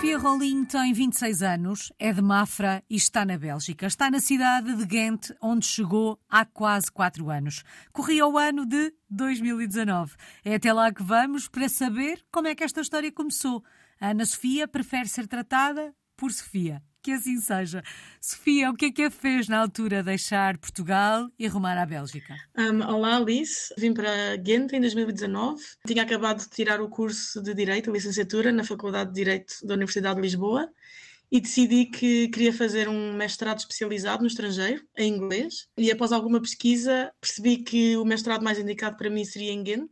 Sofia Rolim tem 26 anos, é de Mafra e está na Bélgica. Está na cidade de Ghent, onde chegou há quase 4 anos. Corria o ano de 2019. É até lá que vamos para saber como é que esta história começou. A Ana Sofia prefere ser tratada por Sofia. Que assim seja. Sofia, o que é que a fez na altura deixar Portugal e rumar à Bélgica? Um, olá, Alice. Vim para Ghent em 2019. Tinha acabado de tirar o curso de Direito, licenciatura, na Faculdade de Direito da Universidade de Lisboa e decidi que queria fazer um mestrado especializado no estrangeiro, em inglês. E após alguma pesquisa, percebi que o mestrado mais indicado para mim seria em Ghent.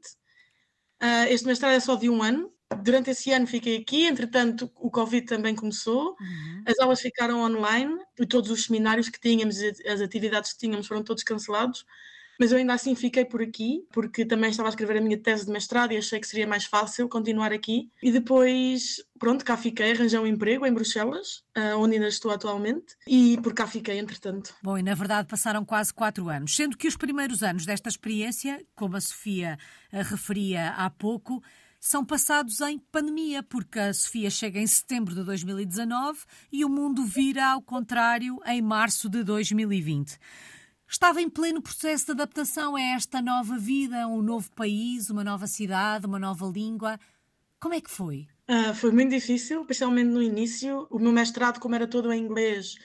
Uh, este mestrado é só de um ano, durante esse ano fiquei aqui, entretanto o Covid também começou, uhum. as aulas ficaram online e todos os seminários que tínhamos, as atividades que tínhamos foram todos cancelados, mas eu ainda assim fiquei por aqui, porque também estava a escrever a minha tese de mestrado e achei que seria mais fácil continuar aqui. E depois, pronto, cá fiquei, arranjei um emprego em Bruxelas, ah, onde ainda estou atualmente, e por cá fiquei, entretanto. Bom, e na verdade passaram quase quatro anos, sendo que os primeiros anos desta experiência, como a Sofia referia há pouco, são passados em pandemia, porque a Sofia chega em setembro de 2019 e o mundo vira ao contrário em março de 2020. Estava em pleno processo de adaptação a esta nova vida, um novo país, uma nova cidade, uma nova língua. Como é que foi? Uh, foi muito difícil, especialmente no início. O meu mestrado, como era todo em inglês,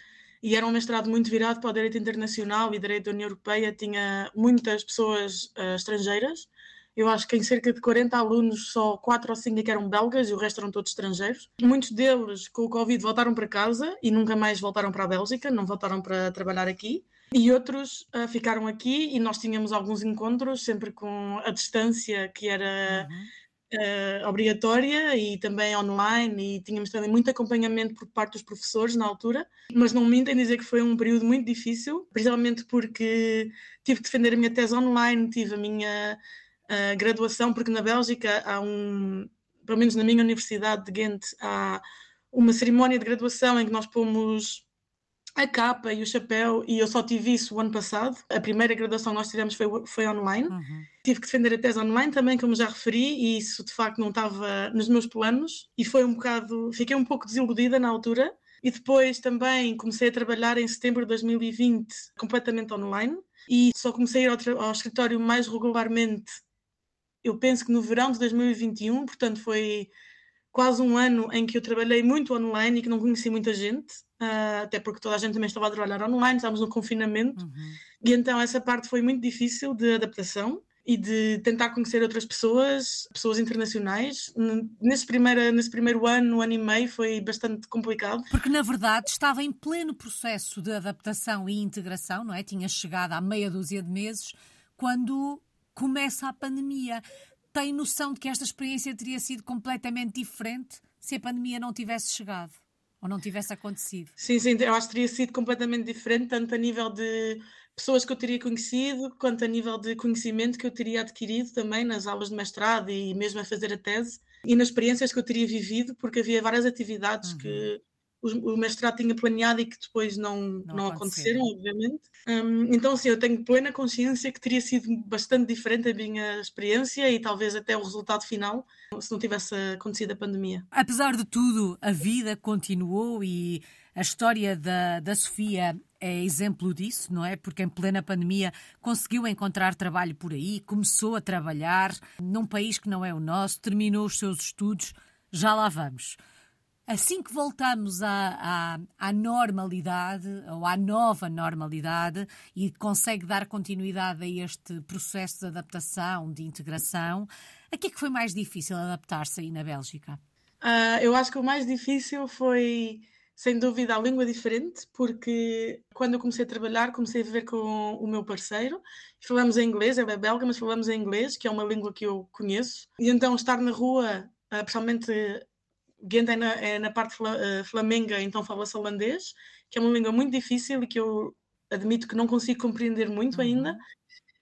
e era um mestrado muito virado para o direito internacional e direito da União Europeia, tinha muitas pessoas uh, estrangeiras. Eu acho que em cerca de 40 alunos, só 4 ou 5 é que eram belgas e o resto eram todos estrangeiros. Muitos deles, com o Covid, voltaram para casa e nunca mais voltaram para a Bélgica, não voltaram para trabalhar aqui. E outros uh, ficaram aqui e nós tínhamos alguns encontros, sempre com a distância que era uhum. uh, obrigatória e também online, e tínhamos também muito acompanhamento por parte dos professores na altura. Mas não mentem dizer que foi um período muito difícil, principalmente porque tive que defender a minha tese online, tive a minha uh, graduação, porque na Bélgica há um, pelo menos na minha universidade de Ghent, há uma cerimónia de graduação em que nós pomos a capa e o chapéu, e eu só tive isso o ano passado. A primeira graduação que nós tivemos foi, foi online. Uhum. Tive que defender a tese online também, como já referi, e isso de facto não estava nos meus planos, e foi um bocado. Fiquei um pouco desiludida na altura. E depois também comecei a trabalhar em setembro de 2020 completamente online e só comecei a ir ao, ao escritório mais regularmente eu penso que no verão de 2021, portanto foi quase um ano em que eu trabalhei muito online e que não conheci muita gente, uh, até porque toda a gente também estava a trabalhar online, estávamos no confinamento, uhum. e então essa parte foi muito difícil de adaptação e de tentar conhecer outras pessoas, pessoas internacionais. Nesse primeiro, nesse primeiro ano, ano e meio, foi bastante complicado. Porque, na verdade, estava em pleno processo de adaptação e integração, não é? Tinha chegado há meia dúzia de meses, quando começa a pandemia. Tem noção de que esta experiência teria sido completamente diferente se a pandemia não tivesse chegado ou não tivesse acontecido? Sim, sim, eu acho que teria sido completamente diferente, tanto a nível de pessoas que eu teria conhecido, quanto a nível de conhecimento que eu teria adquirido também nas aulas de mestrado e mesmo a fazer a tese, e nas experiências que eu teria vivido, porque havia várias atividades uhum. que o mestrado tinha planeado e que depois não, não, não aconteceram, obviamente. Um, então, sim, eu tenho plena consciência que teria sido bastante diferente a minha experiência e talvez até o resultado final se não tivesse acontecido a pandemia. Apesar de tudo, a vida continuou e a história da, da Sofia é exemplo disso, não é? Porque em plena pandemia conseguiu encontrar trabalho por aí, começou a trabalhar num país que não é o nosso, terminou os seus estudos, já lá vamos. Assim que voltamos à, à, à, normalidade, ou à nova normalidade, e consegue dar continuidade a este processo de adaptação, de integração, a que é que foi mais difícil adaptar-se aí na Bélgica? Uh, eu acho que o mais difícil foi, sem dúvida, a língua diferente, porque quando eu comecei a trabalhar, comecei a viver com o meu parceiro, falamos em inglês, ele é belga, mas falamos em inglês, que é uma língua que eu conheço, e então estar na rua, uh, principalmente Ghent é na, é na parte uh, flamenga, então fala-se holandês, que é uma língua muito difícil e que eu admito que não consigo compreender muito uhum. ainda.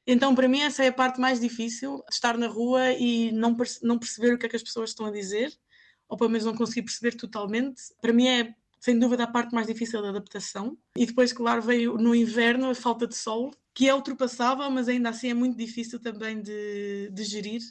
Então, para mim, essa é a parte mais difícil, estar na rua e não, perce não perceber o que é que as pessoas estão a dizer, ou pelo menos não conseguir perceber totalmente. Para mim é, sem dúvida, a parte mais difícil da adaptação. E depois, claro, veio no inverno a falta de sol, que é ultrapassável, mas ainda assim é muito difícil também de, de gerir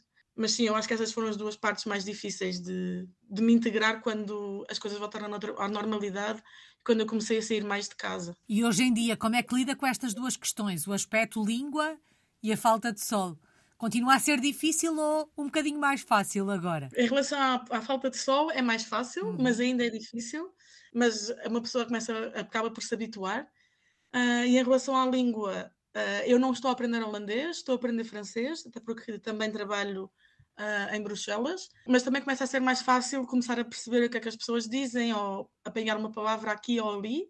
mas sim, eu acho que essas foram as duas partes mais difíceis de, de me integrar quando as coisas voltaram à normalidade, quando eu comecei a sair mais de casa. E hoje em dia, como é que lida com estas duas questões, o aspecto língua e a falta de sol? Continua a ser difícil ou um bocadinho mais fácil agora? Em relação à, à falta de sol, é mais fácil, uhum. mas ainda é difícil. Mas uma pessoa começa, acaba por se habituar. Uh, e em relação à língua, uh, eu não estou a aprender holandês, estou a aprender francês, até porque também trabalho uh, em Bruxelas, mas também começa a ser mais fácil começar a perceber o que é que as pessoas dizem ou apanhar uma palavra aqui ou ali.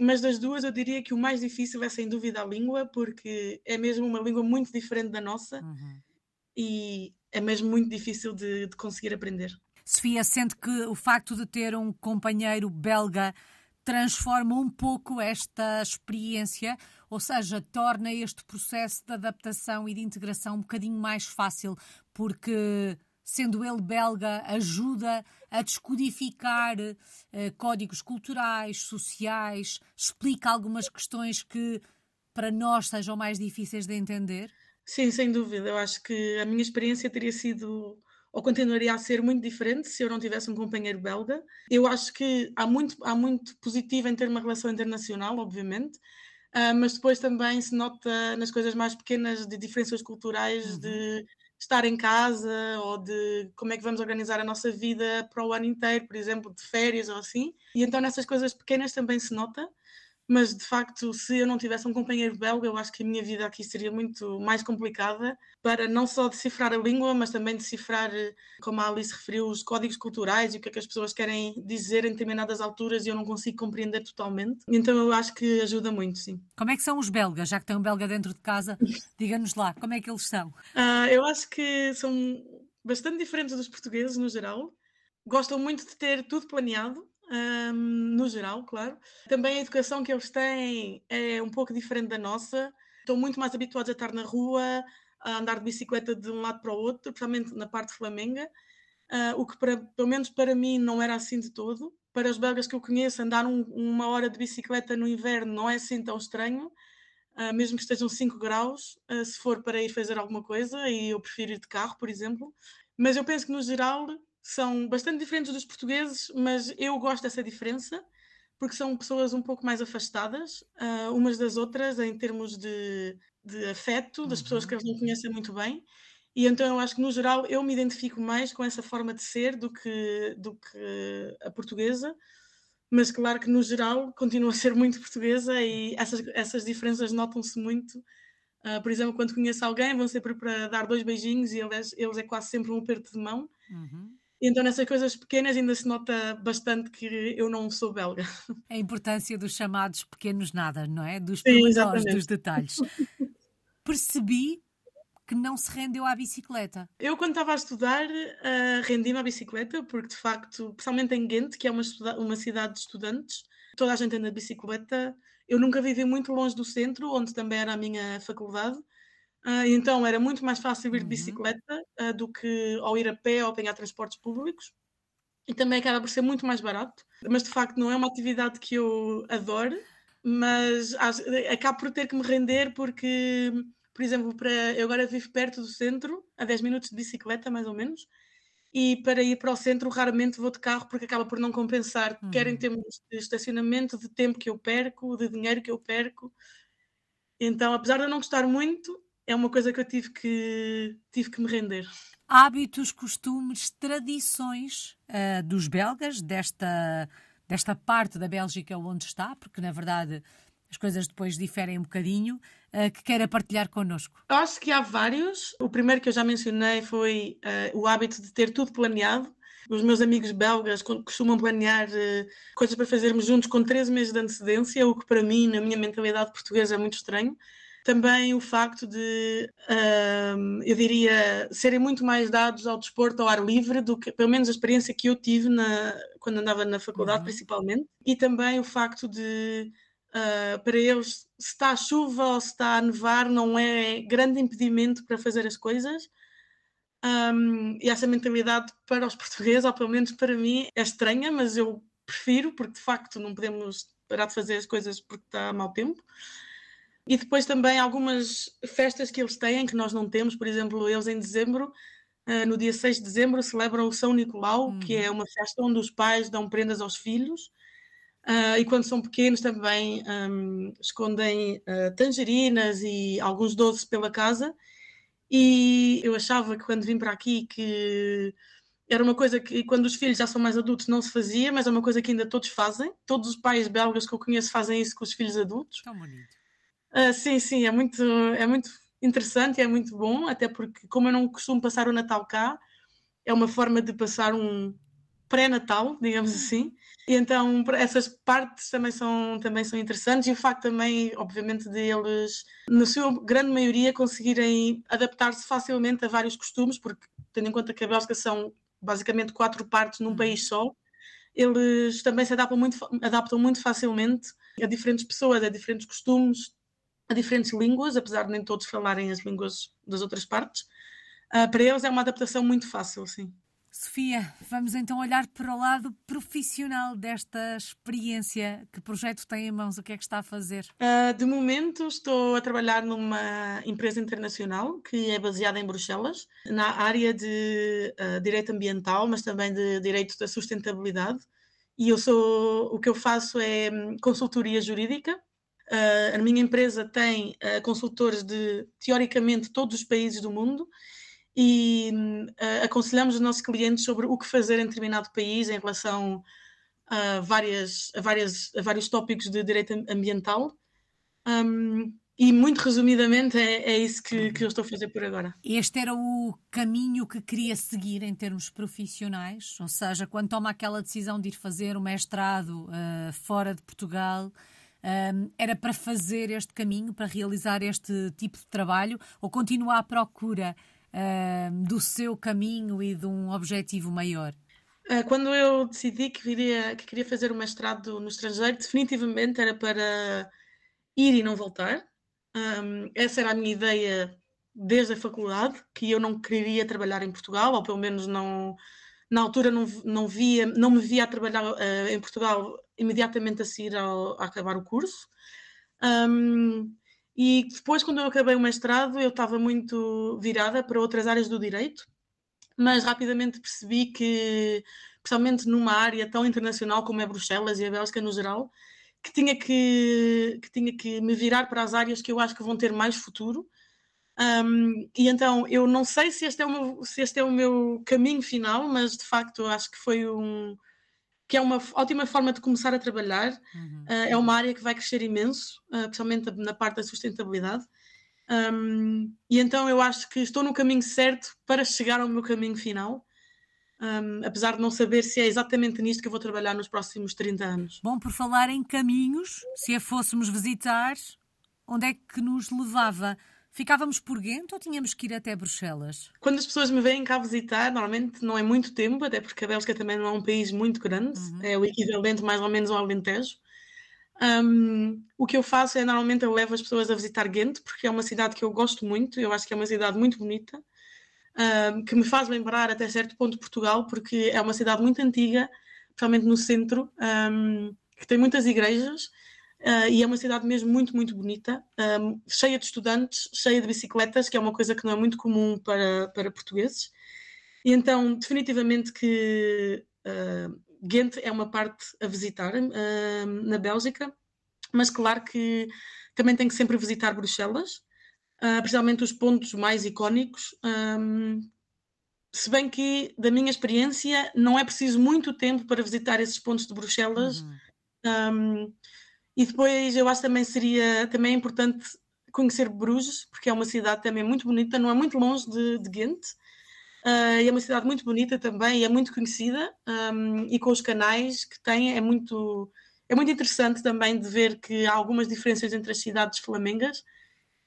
Mas das duas, eu diria que o mais difícil é sem dúvida a língua, porque é mesmo uma língua muito diferente da nossa uhum. e é mesmo muito difícil de, de conseguir aprender. Sofia, sente que o facto de ter um companheiro belga transforma um pouco esta experiência, ou seja, torna este processo de adaptação e de integração um bocadinho mais fácil, porque sendo ele belga, ajuda a descodificar eh, códigos culturais, sociais, explica algumas questões que para nós sejam mais difíceis de entender? Sim, sem dúvida. Eu acho que a minha experiência teria sido ou continuaria a ser muito diferente se eu não tivesse um companheiro belga. Eu acho que há muito, há muito positivo em ter uma relação internacional, obviamente, uh, mas depois também se nota nas coisas mais pequenas de diferenças culturais, uhum. de estar em casa ou de como é que vamos organizar a nossa vida para o ano inteiro, por exemplo, de férias ou assim. E então nessas coisas pequenas também se nota mas de facto, se eu não tivesse um companheiro belga, eu acho que a minha vida aqui seria muito mais complicada para não só decifrar a língua, mas também decifrar, como a Alice referiu, os códigos culturais e o que é que as pessoas querem dizer em determinadas alturas e eu não consigo compreender totalmente. Então eu acho que ajuda muito, sim. Como é que são os belgas? Já que tem um belga dentro de casa, diga-nos lá, como é que eles são? Uh, eu acho que são bastante diferentes dos portugueses no geral. Gostam muito de ter tudo planeado, um, no geral, claro. Também a educação que eles têm é um pouco diferente da nossa. Estão muito mais habituados a estar na rua, a andar de bicicleta de um lado para o outro, principalmente na parte flamenga, uh, o que para, pelo menos para mim não era assim de todo. Para os belgas que eu conheço, andar um, uma hora de bicicleta no inverno não é assim tão estranho, uh, mesmo que estejam 5 graus, uh, se for para ir fazer alguma coisa, e eu prefiro ir de carro, por exemplo. Mas eu penso que no geral são bastante diferentes dos portugueses, mas eu gosto dessa diferença porque são pessoas um pouco mais afastadas uh, umas das outras em termos de, de afeto das uhum. pessoas que eles não conhecem muito bem. E então eu acho que no geral eu me identifico mais com essa forma de ser do que, do que a portuguesa, mas claro que no geral continuo a ser muito portuguesa e essas, essas diferenças notam-se muito. Uh, por exemplo, quando conheço alguém, vão sempre para dar dois beijinhos e eles, eles é quase sempre um aperto de mão. Uhum. Então, nessas coisas pequenas, ainda se nota bastante que eu não sou belga. A importância dos chamados pequenos nada, não é? Dos pormenores, dos detalhes. Percebi que não se rendeu à bicicleta. Eu, quando estava a estudar, uh, rendi-me à bicicleta, porque de facto, principalmente em Ghent, que é uma, uma cidade de estudantes, toda a gente anda de bicicleta. Eu nunca vivi muito longe do centro, onde também era a minha faculdade. Uh, então era muito mais fácil ir de uhum. bicicleta uh, do que ao ir a pé ou apanhar transportes públicos. E também acaba por ser muito mais barato. Mas de facto não é uma atividade que eu adoro, mas acabo por ter que me render porque, por exemplo, para, eu agora vivo perto do centro, a 10 minutos de bicicleta mais ou menos, e para ir para o centro raramente vou de carro porque acaba por não compensar, uhum. quer em termos de estacionamento, de tempo que eu perco, de dinheiro que eu perco. Então, apesar de eu não gostar muito, é uma coisa que eu tive que, tive que me render. Hábitos, costumes, tradições uh, dos belgas, desta, desta parte da Bélgica onde está, porque na verdade as coisas depois diferem um bocadinho, uh, que queira partilhar connosco? Acho que há vários. O primeiro que eu já mencionei foi uh, o hábito de ter tudo planeado. Os meus amigos belgas costumam planear uh, coisas para fazermos juntos com 13 meses de antecedência, o que para mim, na minha mentalidade portuguesa, é muito estranho. Também o facto de, eu diria, serem muito mais dados ao desporto ao ar livre do que, pelo menos, a experiência que eu tive na, quando andava na faculdade, uhum. principalmente. E também o facto de, uh, para eles, se está a chuva ou se está a nevar, não é grande impedimento para fazer as coisas. Um, e essa mentalidade para os portugueses, ou pelo menos para mim, é estranha, mas eu prefiro, porque de facto não podemos parar de fazer as coisas porque está mau tempo. E depois também algumas festas que eles têm que nós não temos, por exemplo, eles em dezembro uh, no dia 6 de dezembro, celebram o São Nicolau, Uhum. que é uma festa onde os pais dão prendas aos filhos. Uh, e quando são pequenos também um, escondem uh, tangerinas e alguns doces pela casa. E eu achava que quando vim para aqui que era uma coisa que quando os filhos já são mais adultos não se fazia, mas é uma coisa que ainda todos fazem. Todos os pais belgas que eu conheço fazem isso com os filhos adultos. Tão bonito. Uh, sim, sim, é muito, é muito interessante e é muito bom, até porque como eu não costumo passar o Natal cá, é uma forma de passar um pré-natal, digamos assim. E então essas partes também são, também são interessantes e o facto também, obviamente, de eles, na sua grande maioria, conseguirem adaptar-se facilmente a vários costumes, porque tendo em conta que a Bélgica são basicamente quatro partes num país só, eles também se adaptam muito, adaptam muito facilmente a diferentes pessoas, a diferentes costumes, a diferentes línguas, apesar de nem todos falarem as línguas das outras partes. Uh, para eles é uma adaptação muito fácil, sim. Sofia, vamos então olhar para o lado profissional desta experiência. Que projeto tem em mãos? O que é que está a fazer? Uh, de momento estou a trabalhar numa empresa internacional que é baseada em Bruxelas, na área de uh, direito ambiental, mas também de direito da sustentabilidade. E eu sou, o que eu faço é consultoria jurídica. Uh, a minha empresa tem consultores de teoricamente todos os países do mundo e uh, aconselhamos os nossos clientes sobre o que fazer em determinado país em relação a, várias, a, várias, a vários tópicos de direito ambiental. Um, e muito resumidamente é, é isso que, que, eu estou a fazer por agora. Este era o caminho que queria seguir em termos profissionais, ou seja, quando toma aquela decisão de ir fazer o mestrado uh, fora de Portugal, um, era para fazer este caminho, para realizar este tipo de trabalho, ou continua à procura uh, do seu caminho e de um objetivo maior? Uh, quando eu decidi que, viria, que queria fazer o mestrado no estrangeiro, definitivamente era para ir e não voltar. Um, essa era a minha ideia desde a faculdade, que eu não queria trabalhar em Portugal, ou pelo menos não, na altura não, não, via, não me via a trabalhar uh, em Portugal imediatamente a seguir ao, a acabar o curso. Um, e depois, quando eu acabei o mestrado, eu estava muito virada para outras áreas do direito, mas rapidamente percebi que, principalmente numa área tão internacional como é Bruxelas e a Bélgica no geral, que tinha que, que tinha que me virar para as áreas que eu acho que vão ter mais futuro. Um, e então eu não sei se este, é o meu, se este é o meu caminho final, mas de facto acho que foi um, que é uma ótima forma de começar a trabalhar. Uhum. Uh, é uma área que vai crescer imenso, uh, principalmente na parte da sustentabilidade. Um, e então eu acho que estou no caminho certo para chegar ao meu caminho final. Um, apesar de não saber se é exatamente nisto que eu vou trabalhar nos próximos 30 anos. Bom, por falar em caminhos, se a fôssemos visitar, onde é que nos levava? Ficávamos por Ghent ou tínhamos que ir até Bruxelas? Quando as pessoas me vêm cá visitar, normalmente não é muito tempo, até porque a Bélgica também não é um país muito grande, uhum. é o equivalente mais ou menos ao Alentejo. Um, o que eu faço é normalmente eu levo as pessoas a visitar Ghent, porque é uma cidade que eu gosto muito, eu acho que é uma cidade muito bonita, um, que me faz lembrar até certo ponto Portugal, porque é uma cidade muito antiga, principalmente no centro, um, que tem muitas igrejas Uh, e é uma cidade mesmo muito, muito bonita, um, cheia de estudantes, cheia de bicicletas, que é uma coisa que não é muito comum para, para portugueses. E então, definitivamente que uh, Ghent é uma parte a visitar uh, na Bélgica, mas claro que também tem que sempre visitar Bruxelas, principalmente os pontos mais icónicos. Um, se bem que, da minha experiência, não é preciso muito tempo para visitar esses pontos de Bruxelas. Uhum. Um, e depois eu acho também seria também é importante conhecer Bruges, porque é uma cidade também muito bonita, não é muito longe de, de Ghent. Uh, é uma cidade muito bonita também, é muito conhecida um, e com os canais que tem é muito é muito interessante também de ver que há algumas diferenças entre as cidades flamengas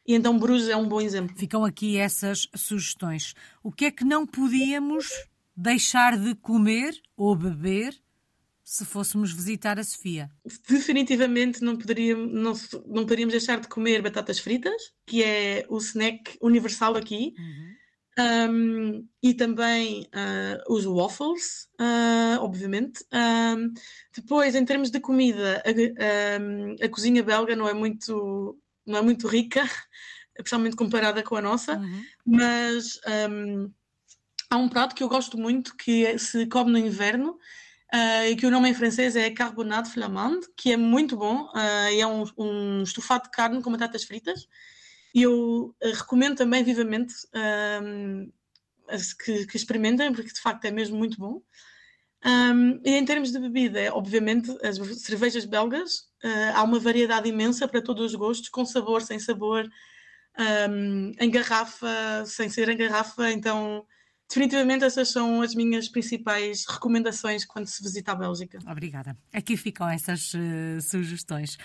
e então Bruges é um bom exemplo. Ficam aqui essas sugestões. O que é que não podíamos deixar de comer ou beber se fôssemos visitar a Sofia? Definitivamente não, poderíamos, não, não poderíamos deixar de comer batatas fritas, que é o snack universal aqui. Uhum. Um, e também uh, os waffles, uh, obviamente. Um, depois, em termos de comida, a, a, cozinha belga não é muito, não é muito rica, especialmente comparada com a nossa, uhum. mas um, há um prato que eu gosto muito que se come no inverno uh, e que o nome em francês é carbonade flamande, que é muito bom. Uh, é um, um, estofado de carne com batatas fritas. E eu uh, recomendo também vivamente que, que, experimentem, porque de facto é mesmo muito bom. Um, e em termos de bebida, obviamente, as cervejas belgas, há uma variedade imensa para todos os gostos, com sabor, sem sabor, um, em garrafa, sem ser em garrafa, então definitivamente essas são as minhas principais recomendações quando se visita a Bélgica. Obrigada. Aqui ficam essas uh, sugestões.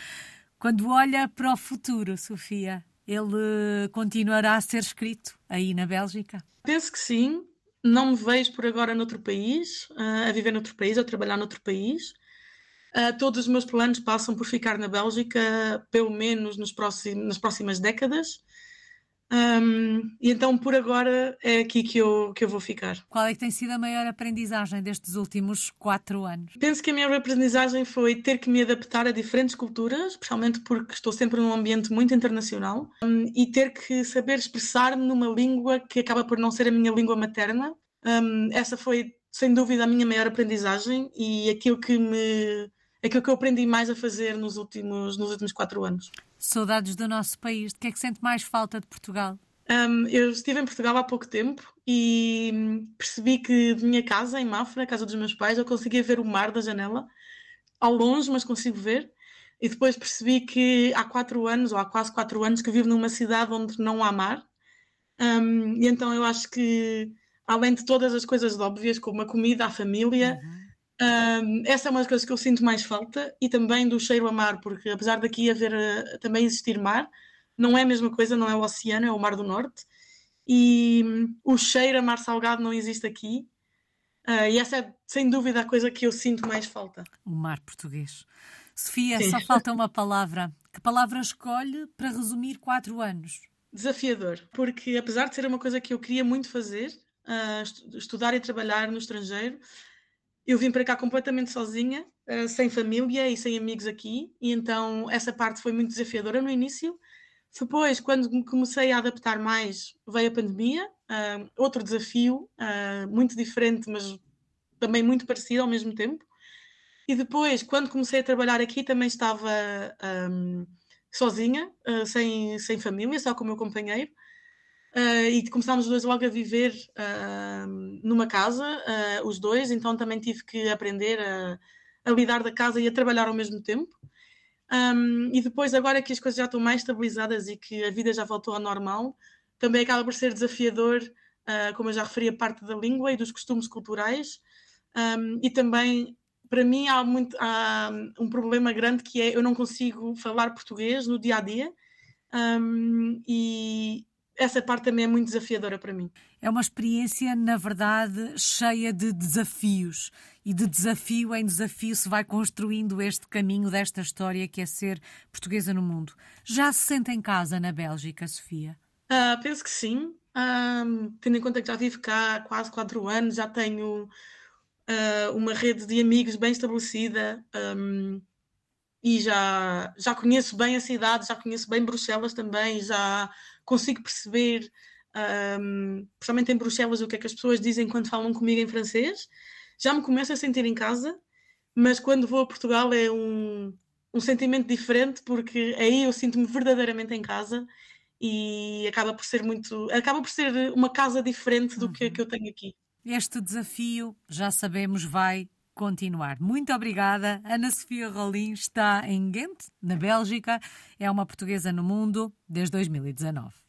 Quando olha para o futuro, Sofia, ele continuará a ser escrito aí na Bélgica? Penso que sim. Não me vejo por agora noutro país, uh, a viver noutro país, a trabalhar noutro país. Uh, todos os meus planos passam por ficar na Bélgica, pelo menos nos próximos, nas próximas décadas. Um, e então, por agora, é aqui que eu, que eu vou ficar. Qual é que tem sido a maior aprendizagem destes últimos quatro anos? Penso que a maior aprendizagem foi ter que me adaptar a diferentes culturas, especialmente porque estou sempre num ambiente muito internacional, um, e ter que saber expressar-me numa língua que acaba por não ser a minha língua materna. Um, essa foi, sem dúvida, a minha maior aprendizagem e aquilo que me aquilo que eu aprendi mais a fazer nos últimos, nos últimos quatro anos. Saudades do nosso país. De que é que sente mais falta de Portugal? Um, eu estive em Portugal há pouco tempo e percebi que de minha casa, em Mafra, a casa dos meus pais, eu conseguia ver o mar da janela, ao longe, mas consigo ver. E depois percebi que há quatro anos, ou há quase quatro anos, que vivo numa cidade onde não há mar. Um, e então eu acho que, além de todas as coisas óbvias, como a comida, a família, uhum um, essa é uma das coisas que eu sinto mais falta e também do cheiro a mar, porque apesar daqui haver uh, também existir mar, não é a mesma coisa, não é o oceano, é o mar do norte. E um, o cheiro a mar salgado não existe aqui. Uh, e essa é sem dúvida a coisa que eu sinto mais falta. O mar português. Sofia, Sim. só falta uma palavra. Que palavra escolhe para resumir quatro anos? Desafiador, porque apesar de ser uma coisa que eu queria muito fazer, uh, estudar e trabalhar no estrangeiro, eu vim para cá completamente sozinha, uh, sem família e sem amigos aqui, e então essa parte foi muito desafiadora no início. Depois, quando me comecei a adaptar mais, veio a pandemia, uh, outro desafio, uh, muito diferente, mas também muito parecido ao mesmo tempo. E depois, quando comecei a trabalhar aqui, também estava um, sozinha, sem, sem família, só com o meu companheiro. Uh, e começámos os dois logo a viver uh, numa casa, uh, os dois, então também tive que aprender a, a, lidar da casa e a trabalhar ao mesmo tempo. Um, e depois, agora que as coisas já estão mais estabilizadas e que a vida já voltou ao normal, também acaba por ser desafiador, como eu já referi, a parte da língua e dos costumes culturais. Um, e também, para mim, há, muito, há um problema grande que é eu não consigo falar português no dia a dia. Um, e, essa parte também é muito desafiadora para mim. É uma experiência, na verdade, cheia de desafios. E de desafio em desafio se vai construindo este caminho desta história que é ser portuguesa no mundo. Já se sente em casa na Bélgica, Sofia? Uh, penso que sim. Uh, tendo em conta que já vivo cá há quase quatro anos, já tenho uh, uma rede de amigos bem estabelecida. Um, e já, já conheço bem a cidade, já conheço bem Bruxelas também, já consigo perceber, um, principalmente em Bruxelas, o que é que as pessoas dizem quando falam comigo em francês. Já me começo a sentir em casa, mas quando vou a Portugal é um, um sentimento diferente, porque aí eu sinto-me verdadeiramente em casa e acaba por ser muito. acaba por ser uma casa diferente do que, uhum. que eu tenho aqui. Este desafio, já sabemos, vai continuar. Muito obrigada. Ana Sofia Rolim está em Ghent, na Bélgica. É uma portuguesa no mundo desde 2019.